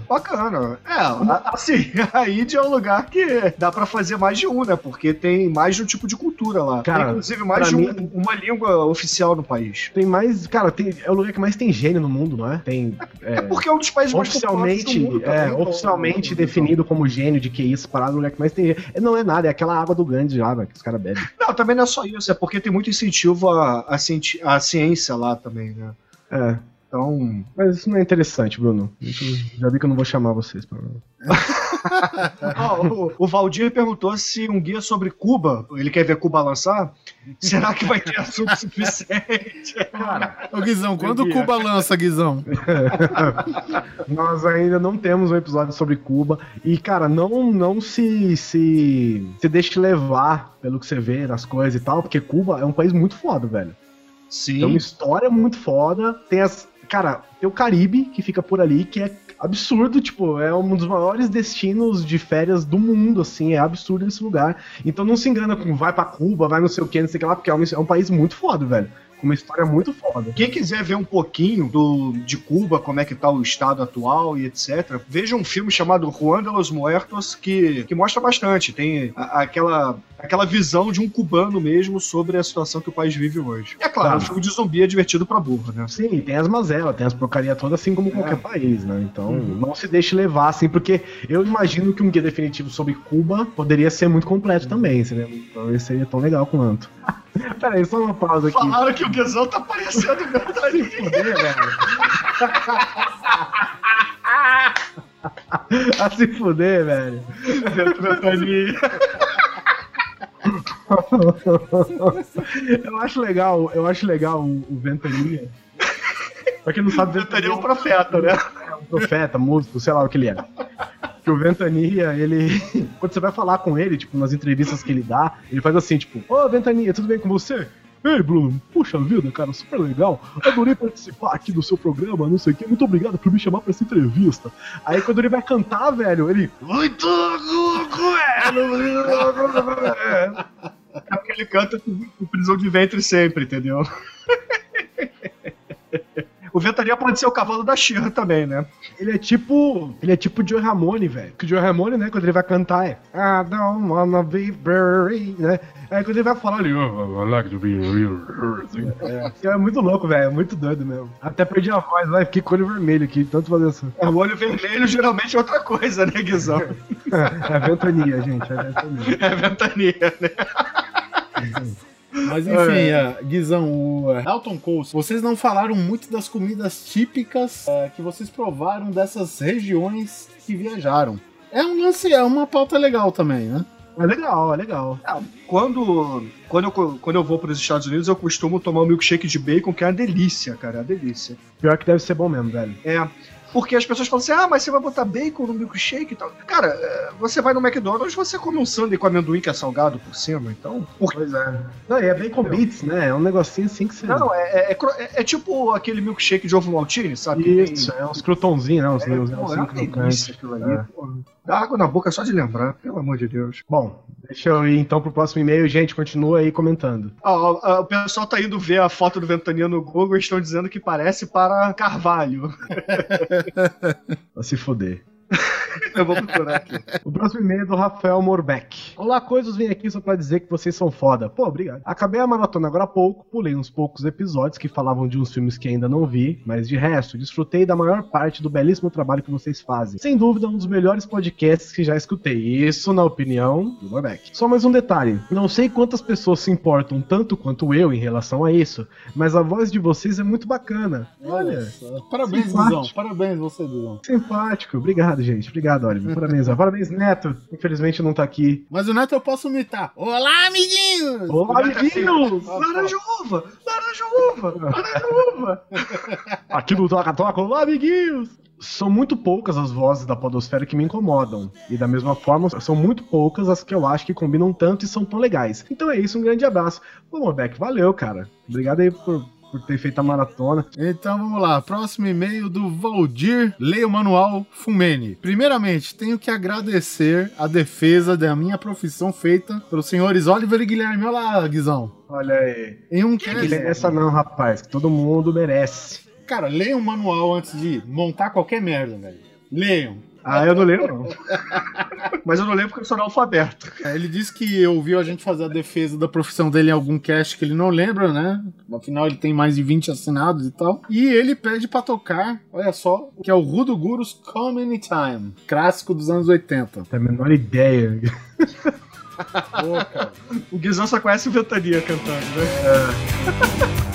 bacana. É, a- assim, a Índia é um lugar que dá pra fazer mais de um, né? Porque tem mais de um tipo de cultura lá.
Cara,
tem, inclusive, mais de um-
mim-
uma língua oficial no país.
Tem mais. Cara, tem- é o lugar que mais tem gênio no mundo, não é? Tem.
É, porque é um dos países mais
Oficialmente,
populosos do mundo
é,
também,
oficialmente
então.
definido como gênio de que isso, parado, o lugar que mais tem. É, Não é nada, é aquela água do Gandhi lá, velho, que os caras bebem.
Não, também não é só isso, é porque tem muito incentivo à, à ciência lá também, né?
É.
Então.
Mas isso não é interessante, Bruno. Já vi que eu não vou chamar vocês pra.
Ó, o, o Valdir perguntou se um guia sobre Cuba, ele quer ver Cuba lançar, será que vai ter assunto suficiente?
Cara,
Ô, Guizão, quando
Guia.
Cuba lança, Guizão?
nós ainda não temos um episódio sobre Cuba. E, cara, não, não se, se, se deixe levar pelo que você vê nas coisas e tal, porque Cuba é um país muito foda, velho.
Sim.
Tem uma história muito foda. Tem as. Cara, tem o Caribe, que fica por ali, que é absurdo, tipo, é um dos maiores destinos de férias do mundo, assim, é absurdo esse lugar. Então não se engana com vai pra Cuba, vai não sei o que, não sei o que lá, porque é um, é um país muito foda, velho. Com uma história muito foda.
Quem quiser ver um pouquinho do, de Cuba, como é que tá o estado atual e etc., veja um filme chamado Juan de los Muertos, que, que mostra bastante. Tem a- aquela, aquela visão de um cubano mesmo sobre a situação que o país vive hoje. E é claro,
Tá.
um filme de zumbi é divertido pra burro, né?
Sim, tem as mazelas, tem as porcaria todas, assim como qualquer país, né? Então, não se deixe levar, assim, porque eu imagino que um guia definitivo sobre Cuba poderia ser muito completo também, seria, talvez seria tão legal quanto. Pera aí, só uma pausa aqui.
Falaram que o Guizão tá parecendo verdade.
Fuder, velho. A se fuder, velho. eu acho legal, eu acho legal o, o Ventania. Pra quem não sabe,
Ventania é um profeta, né?
é um profeta, músico, sei lá o que ele é. Que o Ventania, ele. Quando você vai falar com ele, tipo, nas entrevistas que ele dá, ele faz assim, tipo, ô Ventania, tudo bem com você? Ei, Bruno, puxa vida, cara, super legal. Adorei participar aqui do seu programa, não sei o quê. Muito obrigado por me chamar pra essa entrevista. Aí quando ele vai cantar, velho, ele. Muito louco, velho!
É porque ele canta com, prisão de ventre sempre, entendeu? O Ventania pode ser o cavalo da Xirra também, né?
Ele é tipo. Ele é tipo o Joe Ramone, velho. Que o Joe Ramone, né, quando ele vai cantar é. I don't wanna be buried, né? Aí quando ele vai falar ali. "Oh, I like to be real. É, é muito louco, velho. É muito doido mesmo. Até perdi a voz, vai. Fiquei com o olho vermelho aqui, tanto fazer isso.
O olho vermelho geralmente é outra coisa, né, Guizão?
É ventania, gente. É ventania.
É Ventania, né?
Mas enfim, é, Guizão, o é, Elton Coast, vocês não falaram muito das comidas típicas é, que vocês provaram dessas regiões que viajaram. É um lance, é uma pauta legal também, né?
É legal, é legal.
Quando, quando, eu, quando eu vou para os Estados Unidos, eu costumo tomar um milkshake de bacon, que é uma delícia, cara, é uma delícia.
Pior que deve ser bom mesmo, velho.
É. Porque as pessoas falam assim: ah, mas você vai botar bacon no milkshake e tal. Cara, é, você vai no McDonald's, você come um sundae com amendoim que é salgado por cima, então. Por
Pois é. Não, e é bacon beats, né? É um negocinho assim que você.
Não, é, é, é é- é tipo aquele milkshake de ovo maltine, sabe?
Isso, é uns croutãozinhos, né? Uns
É,
negocinhos
pô, é
assim
uma
crocantes.
delícia aquilo ali.
É.
pô. Dá água na boca só de lembrar, pelo amor de Deus.
Bom, deixa eu ir então pro próximo e-mail. Gente, continua aí comentando.
Ó, ah, o pessoal tá indo ver a foto do Ventania no Google e estão dizendo que parece para Carvalho.
Vai se foder.
Eu vou procurar aqui.
O próximo e-mail é do Rafael Morbeck. Olá, coisas, vim aqui só pra dizer que vocês são foda. Pô, obrigado. Acabei a maratona agora há pouco, pulei uns poucos episódios que falavam de uns filmes que ainda não vi, mas de resto, desfrutei da maior parte do belíssimo trabalho que vocês fazem. Sem dúvida, um dos melhores podcasts que já escutei. Isso, na opinião do Morbeck. Só mais um detalhe: não sei quantas pessoas se importam tanto quanto eu em relação a isso, mas a voz de vocês é muito bacana. Olha.
Parabéns,
simpático.
Guizão. Parabéns você, Guizão.
Simpático. Obrigado, gente. Obrigado, Oliver. Parabéns. ó. Parabéns, Neto. Infelizmente não tá aqui.
Mas o Neto eu posso imitar. Olá, amiguinhos!
Olá, amiguinhos!
Laranja uva! Laranja uva! Laranja uva!
Aqui no Toca Toca, olá, amiguinhos! São muito poucas as vozes da podosfera que me incomodam. E da mesma forma, são muito poucas as que eu acho que combinam tanto e são tão legais. Então é isso, um grande abraço. Ô, Morbeck, valeu, cara. Obrigado aí por por ter feito a maratona.
Então vamos lá, próximo e-mail do Valdir, leia o manual Fumene. Primeiramente, tenho que agradecer a defesa da minha profissão feita pelos senhores Oliver e Guilherme. Olha lá, Guizão.
Olha aí.
Em um cast,
essa não, rapaz, que todo mundo merece.
cara, leiam o manual antes de montar qualquer merda, velho. Leiam.
Ah, eu não lembro, não. Mas eu não lembro porque eu sou analfabeto.
É, Ele disse que ouviu a gente fazer a defesa da profissão dele em algum cast que ele não lembra, né? Afinal, ele tem mais de 20 assinados e tal. E ele pede pra tocar, olha só, que é o Rudo Gurus Come Anytime, clássico dos anos 80.
Tem a menor ideia.
Pô, cara.
O Guizão só conhece o Ventania cantando, né?
What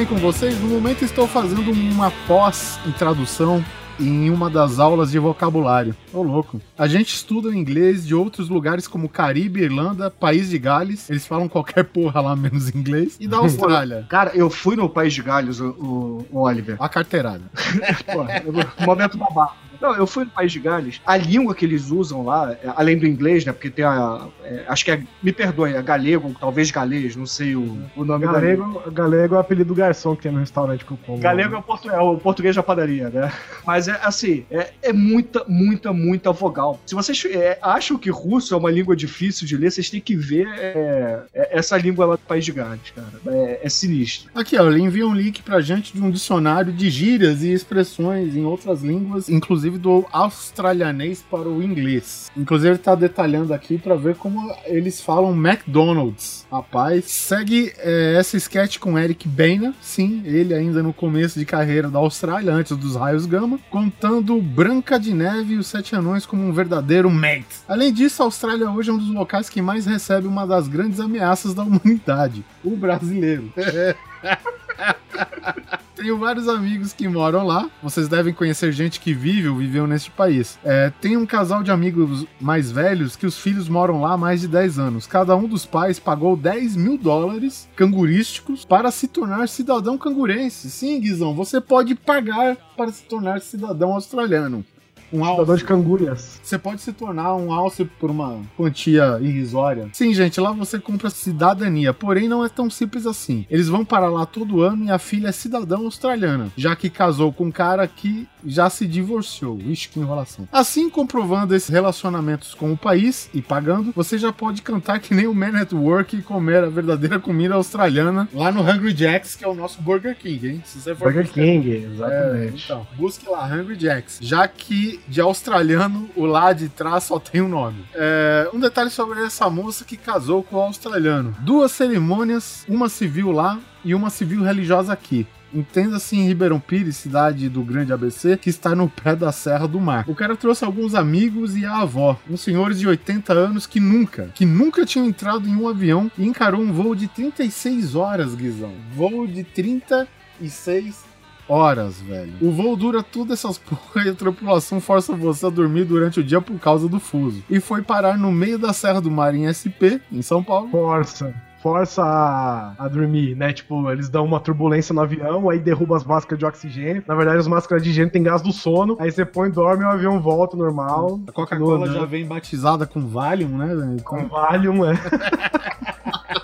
bem com vocês? No momento estou fazendo uma pós em tradução em uma das aulas de vocabulário. Ô louco. A gente estuda inglês de outros lugares como Caribe, Irlanda, País de Gales. Eles falam qualquer porra lá menos inglês. E da Austrália.
Cara, eu fui no País de Gales, o, o- o Oliver.
A carteirada.
Pô, eu- momento babado. Não, eu fui no País de Gales. A língua que eles usam lá, é, além do inglês, né? Porque tem a. é, acho que é. Me perdoe, é galego, talvez galês, não sei o, o nome da língua.
Galego, galego é o apelido do garçom que tem no restaurante que eu como.
Galego é o, portu- é o português da padaria, né? Mas é assim, é, é muita, muita, muita vogal. Se vocês é, acham que russo é uma língua difícil de ler, vocês têm que ver é, é, essa língua lá do País de Gales, cara. É, é sinistro.
Aqui, ó, ele envia um link pra gente de um dicionário de gírias e expressões em outras línguas, inclusive do australianês para o inglês. Inclusive, ele tá detalhando aqui pra ver como eles falam McDonald's. Rapaz, segue é, essa sketch com Eric Bana, sim, ele ainda no começo de carreira da Austrália, antes dos raios gama, contando Branca de Neve e os Sete Anões como um verdadeiro mate. Além disso, a Austrália hoje é um dos locais que mais recebe uma das grandes ameaças da humanidade, o brasileiro. Tenho vários amigos que moram lá. Vocês devem conhecer gente que vive ou viveu neste país. É, tem um casal de amigos mais velhos que os filhos moram lá há mais de 10 anos. Cada um dos pais pagou 10 mil dólares cangurísticos para se tornar cidadão cangurense. Sim, Guizão, você pode pagar para se tornar cidadão australiano. Um alce.
de cangúrias.
Você pode se tornar um alce por uma quantia irrisória. Sim, gente, lá você compra cidadania, porém não é tão simples assim. Eles vão para lá todo ano e a filha é cidadã australiana, já que casou com um cara que já se divorciou. Ixi, que enrolação. Assim, comprovando esses relacionamentos com o país e pagando, você já pode cantar que nem o Man at Work e comer a verdadeira comida australiana lá no Hungry Jacks, que é o nosso Burger King, hein? Se você for
Burger King,
é,
exatamente.
então, busque lá, Hungry Jacks. Já que de australiano, o lá de trás só tem um nome. É, um detalhe sobre essa moça que casou com o australiano. Duas cerimônias, uma civil lá e uma civil religiosa aqui. Entenda-se em Ribeirão Pires, cidade do Grande ABC, que está no pé da Serra do Mar. O cara trouxe alguns amigos e a avó, uns senhores de 80 anos que nunca, que nunca tinham entrado em um avião e encarou um voo de 36 horas, Guizão. Voo de 36 horas, velho. O voo dura tudo essas porra e a tripulação força você a dormir durante o dia por causa do fuso. E foi parar no meio da Serra do Mar em SP, em São Paulo.
Força. Força a, a dormir, né? Tipo, eles dão uma turbulência no avião, aí derruba as máscaras de oxigênio. Na verdade, as máscaras de oxigênio tem gás do sono. Aí você põe, dorme e o avião volta normal.
A Coca-Cola já vem batizada com Valium, né? velho?
Com Valium, é.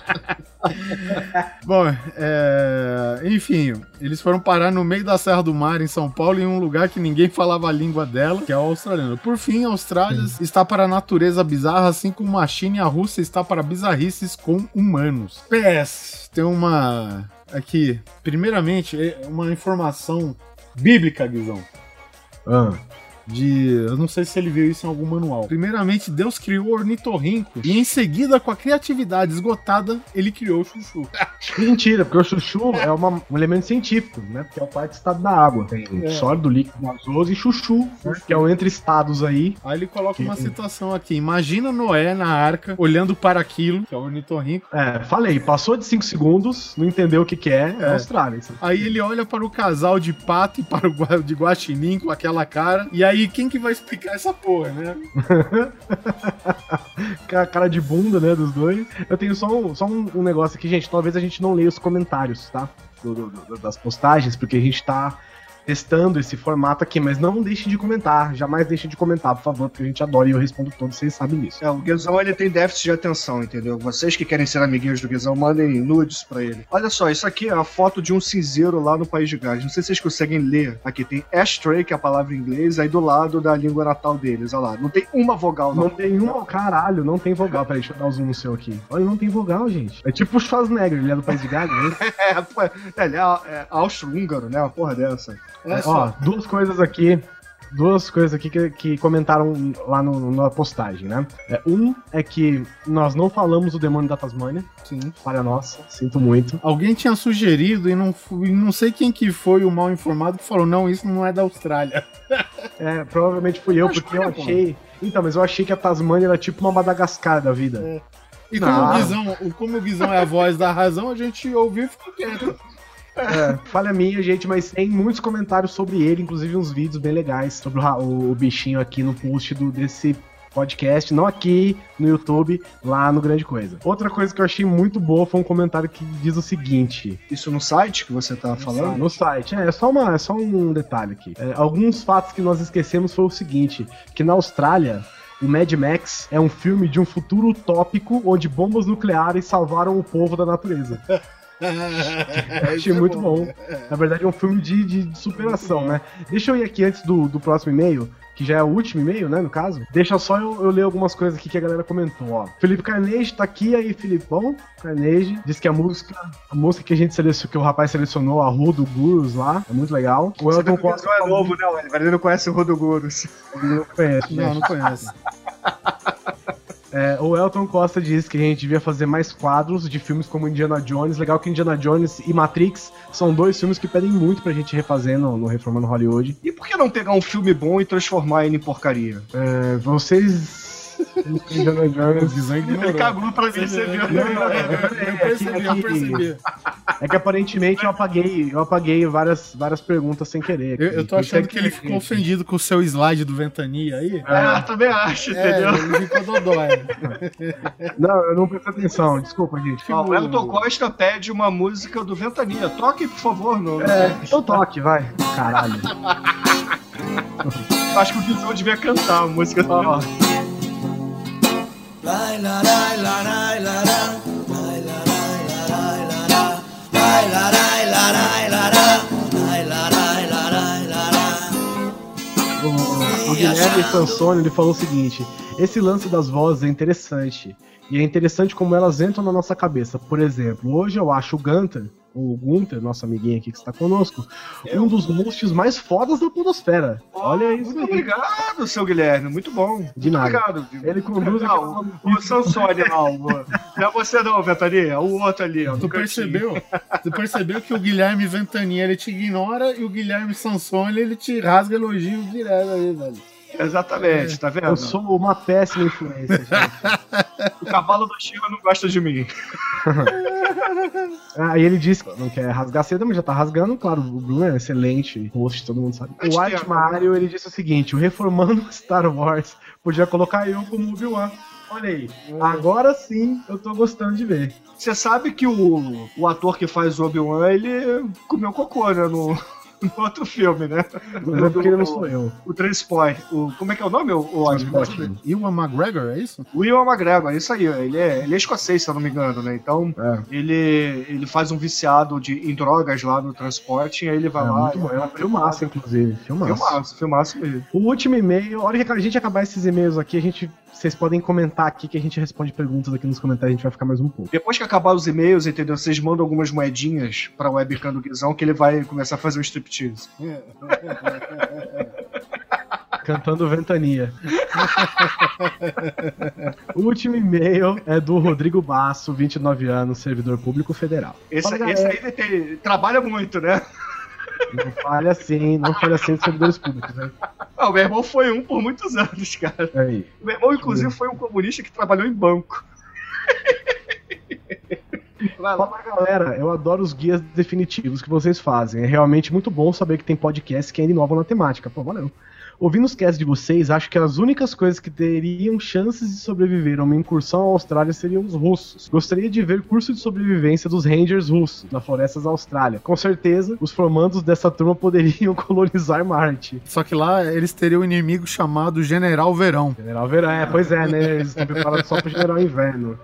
Bom, é... enfim, eles foram parar no meio da Serra do Mar, em São Paulo, em um lugar que ninguém falava a língua dela, que é o australiano. Por fim, a Austrália está para a natureza bizarra, assim como a China e a Rússia está para bizarrices com humanos. PS, tem uma. Aqui, primeiramente, é uma informação bíblica, Guizão.
Ah.
De. Eu não sei se ele viu isso em algum manual. Primeiramente, Deus criou o ornitorrinco. E em seguida, com a criatividade esgotada, ele criou o chuchu.
Mentira, porque o chuchu é uma- um elemento científico, né? Porque é o quarto estado da água. Tem
É.
sólido, líquido, gasoso e chuchu, né? que é o entre estados aí.
Aí ele coloca uma
Que-
citação aqui. Imagina Noé na arca, olhando para aquilo, que é o ornitorrinco.
É, falei, passou de 5 segundos, não entendeu o que que é, é,
É.
Austrália. isso.
Aí ele olha para o casal de pato e para o de guaxinim com aquela cara. E aí aí quem que vai explicar essa porra, né?
A cara de bunda, né, dos dois. Eu tenho só um, só um, um negócio aqui, gente. Talvez a gente não leia os comentários, tá? Do- do- do- das postagens, porque a gente tá testando esse formato aqui, mas não deixem de comentar. Jamais deixem de comentar, por favor, porque a gente adora e eu respondo todos, vocês sabem disso.
É, o Guizão ele tem déficit de atenção, entendeu? Vocês que querem ser amiguinhos do Guizão, mandem nudes pra ele. Olha só, isso aqui é a foto de um cinzeiro lá no País de Gales. Não sei se vocês conseguem ler. Aqui tem ashtray, que é a palavra em inglês, aí do lado da língua natal deles. Olha lá, não tem uma vogal,
Não
não.
tem uma, caralho, não tem vogal. Peraí, deixa eu dar o zoom no seu aqui. Olha, não tem vogal, gente. É tipo o Schwarzenegger, ele é do País de Gales, né?
É, pô, é, ele é, é austro-húngaro, né? Uma porra dessa.
É
Ó, duas coisas aqui. Duas coisas aqui que, que comentaram lá no, na postagem, né? É, um é que nós não falamos do demônio da Tasmânia.
Sim.
Falha nossa, sinto muito.
Alguém tinha sugerido e não, e não sei quem que foi o mal informado que falou, não, isso não é da Austrália.
É, provavelmente fui eu,
Mas
porque eu
pô.
achei. Então, mas eu achei que a Tasmânia era tipo uma Madagascar da vida.
E como, o Guizão, o- como o Guizão é a voz da razão, a gente ouviu e ficou quieto.
É, falha minha, gente, mas tem muitos comentários sobre ele, inclusive uns vídeos bem legais sobre o, o bichinho aqui no post do, desse podcast, não aqui no YouTube, lá no Grande Coisa. Outra coisa que eu achei muito boa foi um comentário que diz o seguinte:
Isso no site que você tá falando?
no site, é, é só, uma, é só um detalhe aqui. É, alguns fatos que nós esquecemos foi o seguinte: que na Austrália. O Mad Max é um filme de um futuro utópico onde bombas nucleares salvaram o povo da natureza.
É,
Achei muito bom. Na verdade, é um filme de, de- superação, né? Deixa eu ir aqui antes do, do próximo e-mail, que já é o último e-mail, né, no caso. Deixa só eu, eu ler algumas coisas aqui que a galera comentou, ó. Felipe Carnegie tá aqui aí, Filipão. Carnegie diz que a música, a música que a gente selecionou, que o rapaz selecionou, a Rua do Gurus lá, é muito legal. O
Você
Elton Costa
é novo, né, Oliver? Ele não conhece o Rodogurus.
não conhece?
Não, não conheço.
É, o Elton Costa diz que a gente devia fazer mais quadros de filmes como Indiana Jones. Legal que Indiana Jones e Matrix são dois filmes que pedem muito pra gente refazer no, no Reformando Hollywood.
E por que não pegar um filme bom e transformar ele em porcaria?
É, vocês. Indiana Jones.
Ele cagou pra mim, você viu?
Não, não, eu percebi, eu percebi.
É que aparentemente eu apaguei, eu apaguei várias, várias perguntas sem querer.
Eu, eu tô
é
achando que ele ficou ofendido com o seu slide do Ventania aí.
É, também acho,
É,
entendeu?
ele ficou dodói.
Não, eu não prestei atenção, desculpa, gente.
Ó, o Elton Costa pede uma música do Ventania. Toque, por favor. No...
É, então toque, vai. Caralho.
Acho que o Guizão devia cantar a música do
Ó, O, Guilherme Sansoni ele falou o seguinte: esse lance das vozes é interessante. E é interessante como elas entram na nossa cabeça. Por exemplo, hoje eu acho o Gunter, o Gunter, nosso amiguinho aqui que está conosco, um dos hosts mais fodas da Podosfera. Olha isso
Muito
aí.
obrigado, seu Guilherme. Muito bom.
De nada.
Obrigado.
Ele conduz
Não, o Sansone lá. Não é você não, Ventania. É o outro ali, ó.
Tu percebeu? Tu percebeu que o Guilherme Ventania ele te ignora e o Guilherme Sansone ele te rasga elogios direto aí, velho.
Exatamente, tá vendo?
Eu sou uma péssima influência. gente.
O cavalo da Chiva não gosta de mim.
Aí ele disse que não quer rasgar cedo, mas já tá rasgando. Claro, o Bruno é excelente host, todo mundo sabe. O White
a-
Mario, ele disse o seguinte: o reformando Star Wars podia colocar eu como Obi-Wan. Olha aí, agora sim eu tô gostando de ver.
Você sabe que o, o ator que faz o Obi-Wan, ele comeu cocô, né? No, no outro filme, né?
É porque ele não sou eu.
O Transport. O, como é que é o nome? O, o,
Transporte.
Ewan McGregor, é isso?
o Ian McGregor, isso aí. Ele é, ele é escocês, se eu não me engano, né? Então,
É.
ele, ele faz um viciado de, em drogas lá no transporte, e aí ele vai
É
lá.
muito bom, é um filmaço, inclusive. Filmaço.
Filmaço, filmaço mesmo.
O último e-mail, a hora que a gente acabar esses e-mails aqui, a gente, vocês podem comentar aqui que a gente responde perguntas aqui nos comentários, a gente vai ficar mais um pouco.
Depois que acabar os e-mails, entendeu? Vocês mandam algumas moedinhas pra webcam do Guizão que ele vai começar a fazer um striptease.
Cantando Ventania. o último e-mail é do Rodrigo Basso, 29 anos, servidor público federal.
Esse,
Fala,
esse aí tem- trabalha muito, né?
Não falha assim, não falha assim dos servidores públicos, né?
Ah, o meu irmão foi um por muitos anos, cara.
Aí.
O meu irmão, inclusive, foi um comunista que trabalhou em banco.
Fala galera, eu adoro os guias definitivos que vocês fazem. É realmente muito bom saber que tem podcast que ainda inovam na temática. Pô, valeu. Ouvindo os casts de vocês, acho que as únicas coisas que teriam chances de sobreviver a uma incursão à Austrália seriam os russos. Gostaria de ver curso de sobrevivência dos Rangers russos na florestas da Austrália. Com certeza, os formandos dessa turma poderiam colonizar Marte.
Só que lá eles teriam um inimigo chamado General Verão.
General Verão, é, pois é, né? Eles estão preparados só pro General Inverno.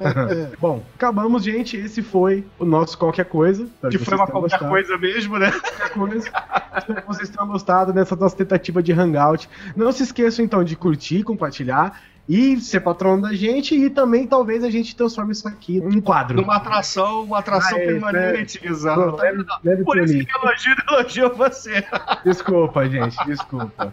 Bom, acabamos, gente. Esse foi o nosso qualquer coisa.
Que foi uma qualquer
gostado.
coisa mesmo, né?
qualquer coisa. Espero que vocês tenham gostado dessa nossa tentativa de hangout. Não se esqueçam então de curtir, compartilhar e ser patrono da gente e também talvez a gente transforme isso aqui em um quadro.
Numa atração, uma atração
Ah, é,
permanente, vendo?
Deve
Por isso que elogio, elogio você.
Desculpa, gente, desculpa.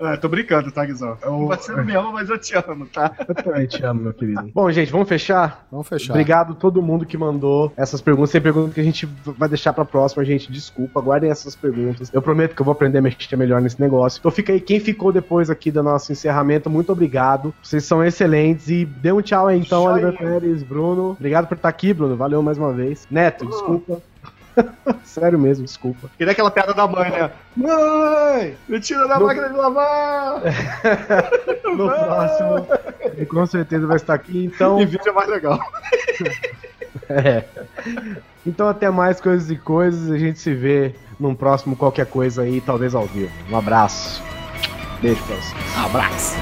É, tô brincando, tá, Guizão?
Eu-
Você não me ama, mas eu te amo, tá?
Eu também te amo, meu querido. Bom, gente, vamos fechar?
Vamos fechar.
Obrigado a todo mundo que mandou essas perguntas. Tem perguntas que a gente vai deixar pra próxima, gente. Desculpa, guardem essas perguntas. Eu prometo que eu vou aprender a mexer melhor nesse negócio. Então fica aí, quem ficou depois aqui do nosso encerramento, muito obrigado. Vocês são excelentes. E dê um tchau aí então. Oliver Pérez, Bruno. Obrigado por estar aqui, Bruno. Valeu mais uma vez. Neto, desculpa. Sério mesmo, desculpa.
E daquela piada da mãe, né? Mãe! Me tira da
No-
máquina de lavar!
No próximo, ele com certeza vai estar aqui. Então,
E vídeo é mais legal.
É. Então até mais coisas e coisas. A gente se vê num próximo qualquer coisa aí, talvez ao vivo. Um abraço. Beijo pra vocês.
Abraço.